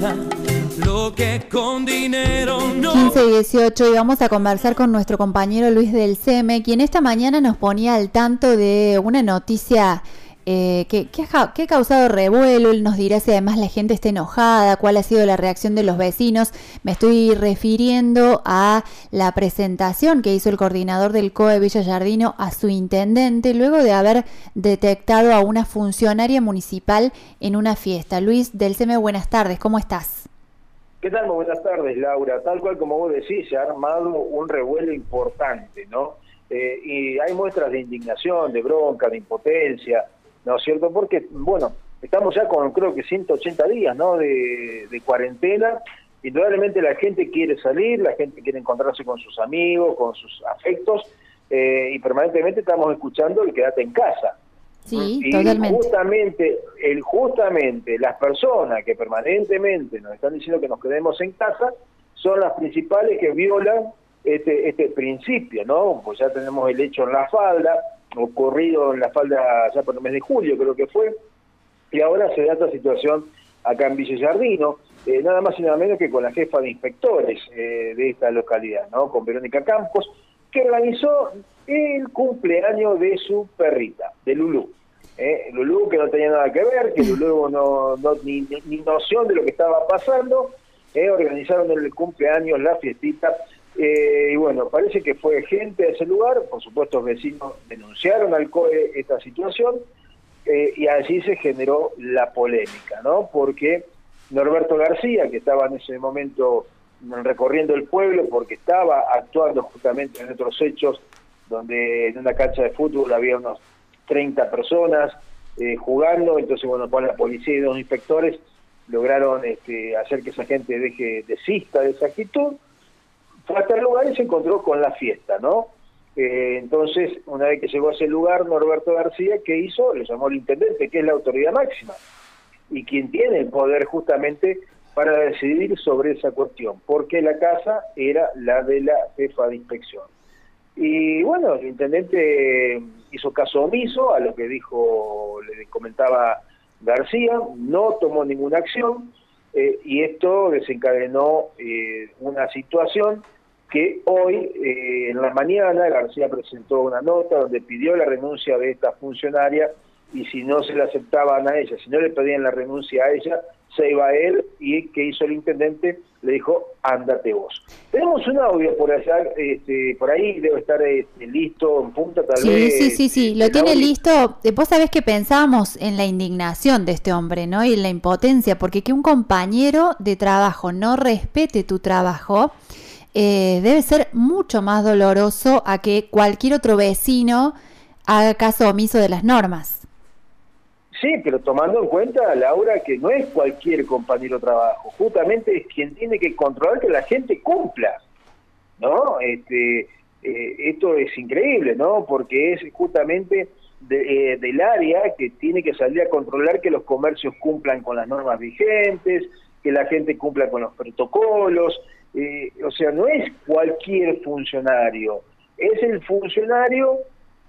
nada, lo que con dinero no. 15 y 18 y vamos a conversar con nuestro compañero Luis del CM, quien esta mañana nos ponía al tanto de una noticia eh, que, ha, causado revuelo. Él nos dirá si además la gente está enojada, cuál ha sido la reacción de los vecinos. Me estoy refiriendo a la presentación que hizo el coordinador del COE Villa Jardino a su intendente luego de haber detectado a una funcionaria municipal en una fiesta. Luis del CEME, buenas tardes, ¿cómo estás? ¿Qué tal? buenas tardes, Laura. Tal cual como vos decís, se ha armado un revuelo importante, ¿no? Eh, y hay muestras de indignación, de bronca, de impotencia, ¿no es cierto? Porque, bueno, estamos ya con creo que 180 días, ¿no? De, de cuarentena. Indudablemente la gente quiere salir, la gente quiere encontrarse con sus amigos, con sus afectos, eh, y permanentemente estamos escuchando el quédate en casa. Sí, y totalmente. Justamente, el, justamente las personas que permanentemente nos están diciendo que nos quedemos en casa son las principales que violan este, este principio, ¿no? Pues ya tenemos el hecho en la falda, ocurrido en la falda ya por el mes de julio, creo que fue, y ahora se da esta situación acá en Villa Jardino, eh, nada más y nada menos que con la jefa de inspectores eh, de esta localidad, ¿no? Con Verónica Campos, que organizó el cumpleaños de su perrita, de Lulú. ¿eh? Lulú que no tenía nada que ver, que Lulú no, no ni, ni, noción de lo que estaba pasando, ¿eh? organizaron el cumpleaños, la fiestita, eh, y bueno, parece que fue gente de ese lugar, por supuesto vecinos denunciaron al COE esta situación eh, y allí se generó la polémica, ¿no? Porque Norberto García, que estaba en ese momento recorriendo el pueblo porque estaba actuando justamente en otros hechos donde en una cancha de fútbol había unos 30 personas eh, jugando, entonces bueno, con la policía y dos inspectores lograron este, hacer que esa gente deje desista de esa actitud hasta el lugar y se encontró con la fiesta, ¿no? Eh, entonces, una vez que llegó a ese lugar, Norberto García, ¿qué hizo? Le llamó al intendente, que es la autoridad máxima, y quien tiene el poder justamente para decidir sobre esa cuestión, porque la casa era la de la jefa de inspección. Y bueno, el intendente hizo caso omiso a lo que dijo, le comentaba García, no tomó ninguna acción, eh, y esto desencadenó eh, una situación que hoy eh, en la mañana García presentó una nota donde pidió la renuncia de esta funcionaria y si no se la aceptaban a ella, si no le pedían la renuncia a ella, se iba a él y que hizo el intendente le dijo, ándate vos. Tenemos un audio por allá, este, por ahí debe estar este, listo en punta tal vez. Sí, sí, sí, lo tiene listo. Vos sabés que pensábamos en la indignación de este hombre, ¿no? Y en la impotencia, porque que un compañero de trabajo no respete tu trabajo, eh, debe ser mucho más doloroso a que cualquier otro vecino haga caso omiso de las normas. Sí, pero tomando en cuenta, Laura, que no es cualquier compañero de trabajo, justamente es quien tiene que controlar que la gente cumpla, ¿no? Este, eh, esto es increíble, ¿no? Porque es justamente de, eh, del área que tiene que salir a controlar que los comercios cumplan con las normas vigentes, que la gente cumpla con los protocolos, eh, o sea, no es cualquier funcionario, es el funcionario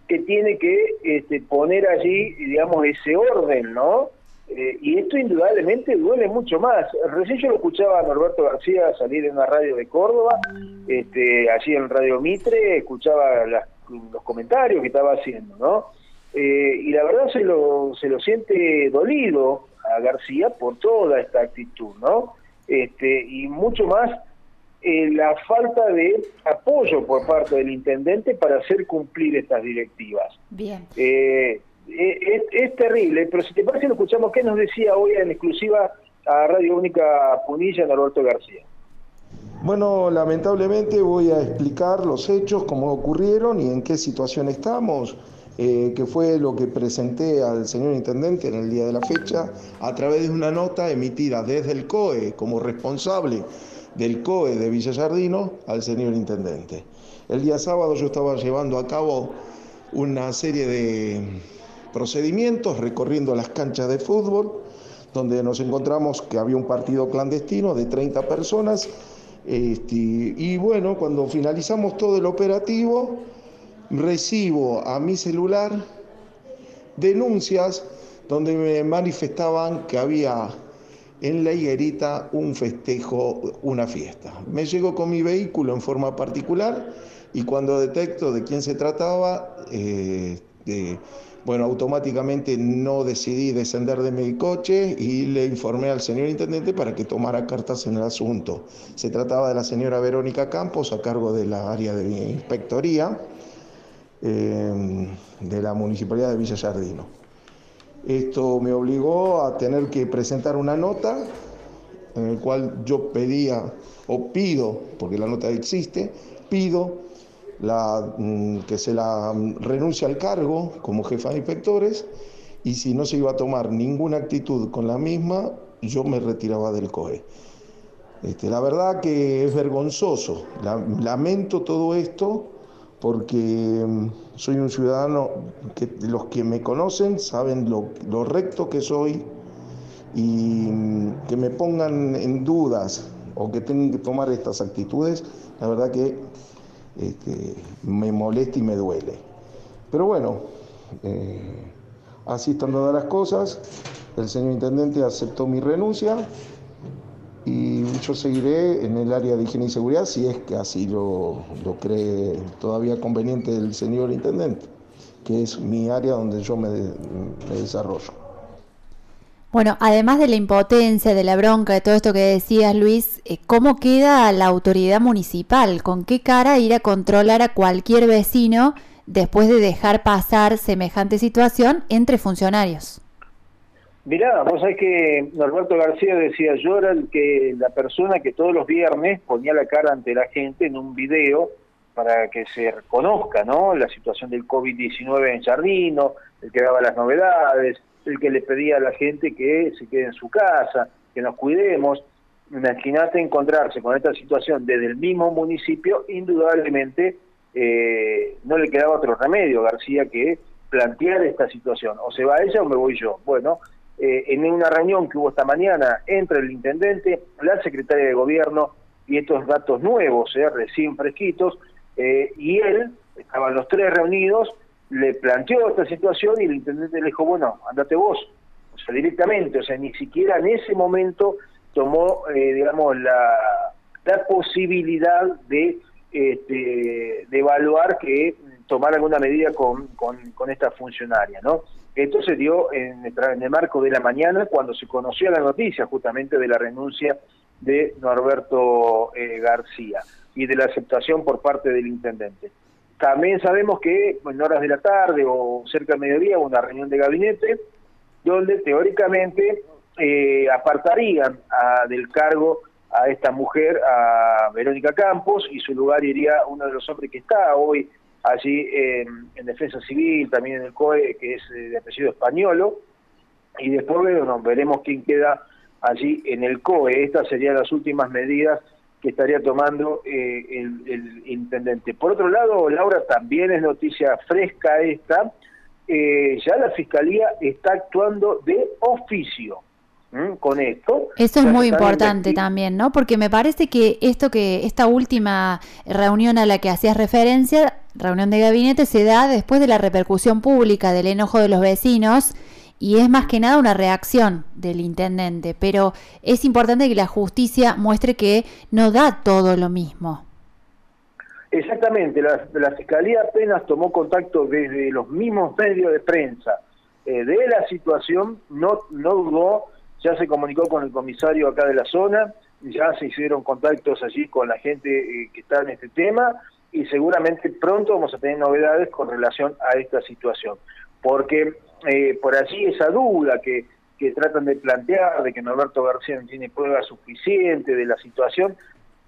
que tiene que este, poner allí, digamos, ese orden, ¿no? Eh, y esto indudablemente duele mucho más. Recién yo lo escuchaba a Norberto García salir en una radio de Córdoba, este, allí en Radio Mitre, escuchaba los comentarios que estaba haciendo, ¿no? Eh, y la verdad se lo, se lo siente dolido a García por toda esta actitud, ¿no? Este, y mucho más eh, la falta de apoyo por parte del intendente para hacer cumplir estas directivas. Bien. Eh, eh, es, terrible, pero si te parece lo escuchamos qué nos decía hoy en exclusiva a Radio Única Punilla Norberto García. Bueno, lamentablemente voy a explicar los hechos, cómo ocurrieron y en qué situación estamos, que fue lo que presenté al señor Intendente en el día de la fecha, a través de una nota emitida desde el COE como responsable del COE de Villallardino al señor intendente. El día sábado yo estaba llevando a cabo una serie de procedimientos recorriendo las canchas de fútbol, donde nos encontramos que había un partido clandestino de 30 personas. Este, y bueno, cuando finalizamos todo el operativo, recibo a mi celular denuncias donde me manifestaban que había en la higuerita un festejo, una fiesta. Me llego con mi vehículo en forma particular y cuando detecto de quién se trataba, eh, bueno, automáticamente no decidí descender de mi coche y le informé al señor intendente para que tomara cartas en el asunto. Se trataba de la señora Verónica Campos a cargo de la área de inspectoría eh, de la municipalidad de Villa Jardino. Esto me obligó a tener que presentar una nota en el cual yo pedía o pido, porque la nota existe, pido la, mm, que se la mm, renuncie al cargo como jefa de inspectores y si no se iba a tomar ninguna actitud con la misma, yo me retiraba del COE. Este, la verdad que es vergonzoso, lamento todo esto porque mm, soy un ciudadano que los que me conocen saben lo, lo recto que soy y que me pongan en dudas o que tengan que tomar estas actitudes, la verdad que este, me molesta y me duele. Pero bueno, eh, así están todas las cosas. El señor intendente aceptó mi renuncia y yo seguiré en el área de higiene y seguridad si es que así lo, lo cree todavía conveniente el señor intendente, que es mi área donde yo me, me desarrollo. Bueno, además de la impotencia, de la bronca, de todo esto que decías, Luis, eh, ¿cómo queda la autoridad municipal? ¿Con qué cara ir a controlar a cualquier vecino después de dejar pasar semejante situación entre funcionarios? Mirá, vos sabés que Norberto García decía, yo era el que, la persona que todos los viernes ponía la cara ante la gente en un video para que se reconozca ¿no? la situación del COVID-19 en Jardino, el que daba las novedades, el que le pedía a la gente que se quede en su casa, que nos cuidemos. Imagínate encontrarse con esta situación desde el mismo municipio, indudablemente eh, no le quedaba otro remedio, García, que plantear esta situación. O se va ella o me voy yo. Bueno, eh, en una reunión que hubo esta mañana entre el intendente, la secretaria de gobierno y estos datos nuevos, eh, recién fresquitos, y él, estaban los tres reunidos, le planteó esta situación y el intendente le dijo, bueno, andate vos, o sea, directamente, o sea, ni siquiera en ese momento tomó, eh, digamos, la, la posibilidad de, este, de evaluar que tomar alguna medida con, con, esta funcionaria, ¿no? Esto se dio en, el marco de la mañana cuando se conoció la noticia justamente de la renuncia de Norberto eh, García y de la aceptación por parte del intendente. También sabemos que en horas de la tarde o cerca del mediodía hubo una reunión de gabinete donde teóricamente eh, apartarían del cargo a esta mujer, a Verónica Campos, y su lugar iría uno de los hombres que está hoy allí en, Defensa Civil, también en el COE, que es de apellido españolo, y después veremos quién queda allí en el COE. Estas serían las últimas medidas que estaría tomando eh, el, intendente. Por otro lado, Laura, también es noticia fresca esta, eh, ya la Fiscalía está actuando de oficio con esto. Eso es muy importante también, ¿no? Porque me parece que esto que esta última reunión a la que hacías referencia, reunión de gabinete, se da después de la repercusión pública del enojo de los vecinos y es más que nada una reacción del intendente, pero es importante que la justicia muestre que no da todo lo mismo. Exactamente, la, Fiscalía apenas tomó contacto desde los mismos medios de prensa. Eh, de la situación, no, no dudó, ya se comunicó con el comisario acá de la zona, ya se hicieron contactos allí con la gente eh, que está en este tema y seguramente pronto vamos a tener novedades con relación a esta situación, porque eh, por allí esa duda que, que tratan de plantear de que Norberto García no tiene pruebas suficientes de la situación,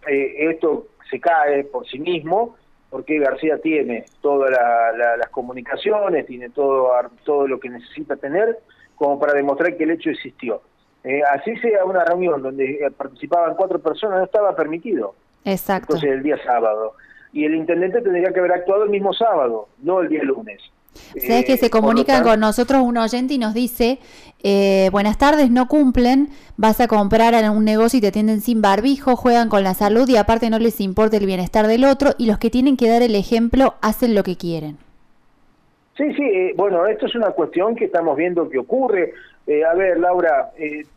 eh, esto se cae por sí mismo, porque García tiene todas las comunicaciones, tiene todo, todo lo que necesita tener como para demostrar que el hecho existió. Eh, así sea una reunión donde participaban cuatro personas, no estaba permitido. Exacto. Entonces el día sábado. Y el intendente tendría que haber actuado el mismo sábado, no el día lunes. Sabes que se eh, comunican con nosotros un oyente y nos dice, eh, buenas tardes, no cumplen, vas a comprar a un negocio y te atienden sin barbijo, juegan con la salud y aparte no les importa el bienestar del otro y los que tienen que dar el ejemplo hacen lo que quieren. Sí, sí, eh, bueno, esto es una cuestión que estamos viendo que ocurre. A ver, Laura,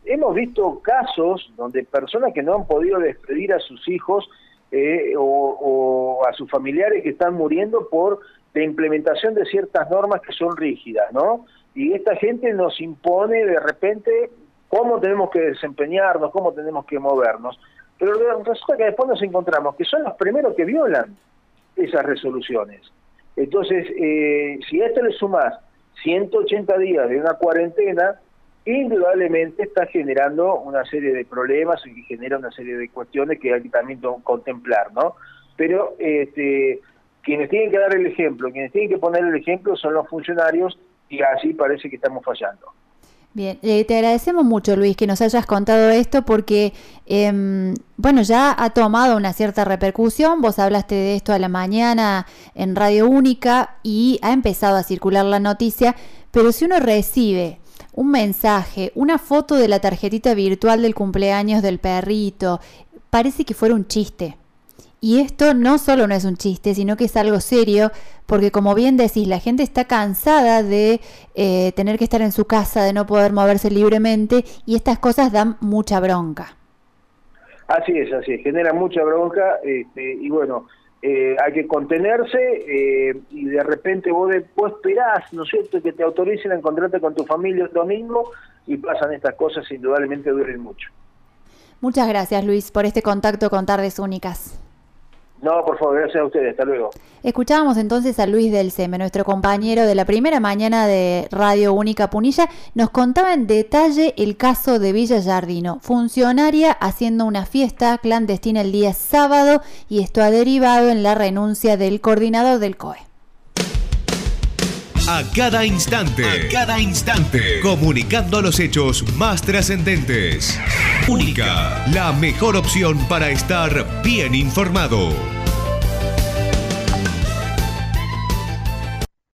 hemos visto casos donde personas que no han podido despedir a sus hijos eh, o, a sus familiares que están muriendo por la implementación de ciertas normas que son rígidas, ¿no? Y esta gente nos impone de repente cómo tenemos que desempeñarnos, cómo tenemos que movernos. Pero resulta que después nos encontramos que son los primeros que violan esas resoluciones. Entonces, si a esto le sumas 180 días de una cuarentena, indudablemente está generando una serie de problemas y genera una serie de cuestiones que hay que también contemplar, ¿no? Pero este, quienes tienen que dar el ejemplo, quienes tienen que poner el ejemplo son los funcionarios y así parece que estamos fallando. Bien, eh, te agradecemos mucho Luis que nos hayas contado esto porque, em, bueno, ya ha tomado una cierta repercusión, vos hablaste de esto a la mañana en Radio Única y ha empezado a circular la noticia, pero si uno recibe un mensaje, una foto de la tarjetita virtual del cumpleaños del perrito, parece que fuera un chiste. Y esto no solo no es un chiste, sino que es algo serio, porque como bien decís, la gente está cansada de eh, tener que estar en su casa, de no poder moverse libremente, y estas cosas dan mucha bronca. Así es, así es, genera mucha bronca, este, y bueno, eh, hay que contenerse eh, y de repente vos después esperás, ¿no es cierto?, que te autoricen a encontrarte con tu familia el domingo y pasan estas cosas, indudablemente duren mucho. Muchas gracias, Luis, por este contacto con Tardes Únicas. No, por favor, gracias a ustedes. Hasta luego. Escuchábamos entonces a Luis del Seme, nuestro compañero de la primera mañana de Radio Única Punilla. Nos contaba en detalle el caso de Villa Jardino, funcionaria haciendo una fiesta clandestina el día sábado y esto ha derivado en la renuncia del coordinador del COE. A cada instante, a cada instante, comunicando los hechos más trascendentes. Única, la mejor opción para estar bien informado.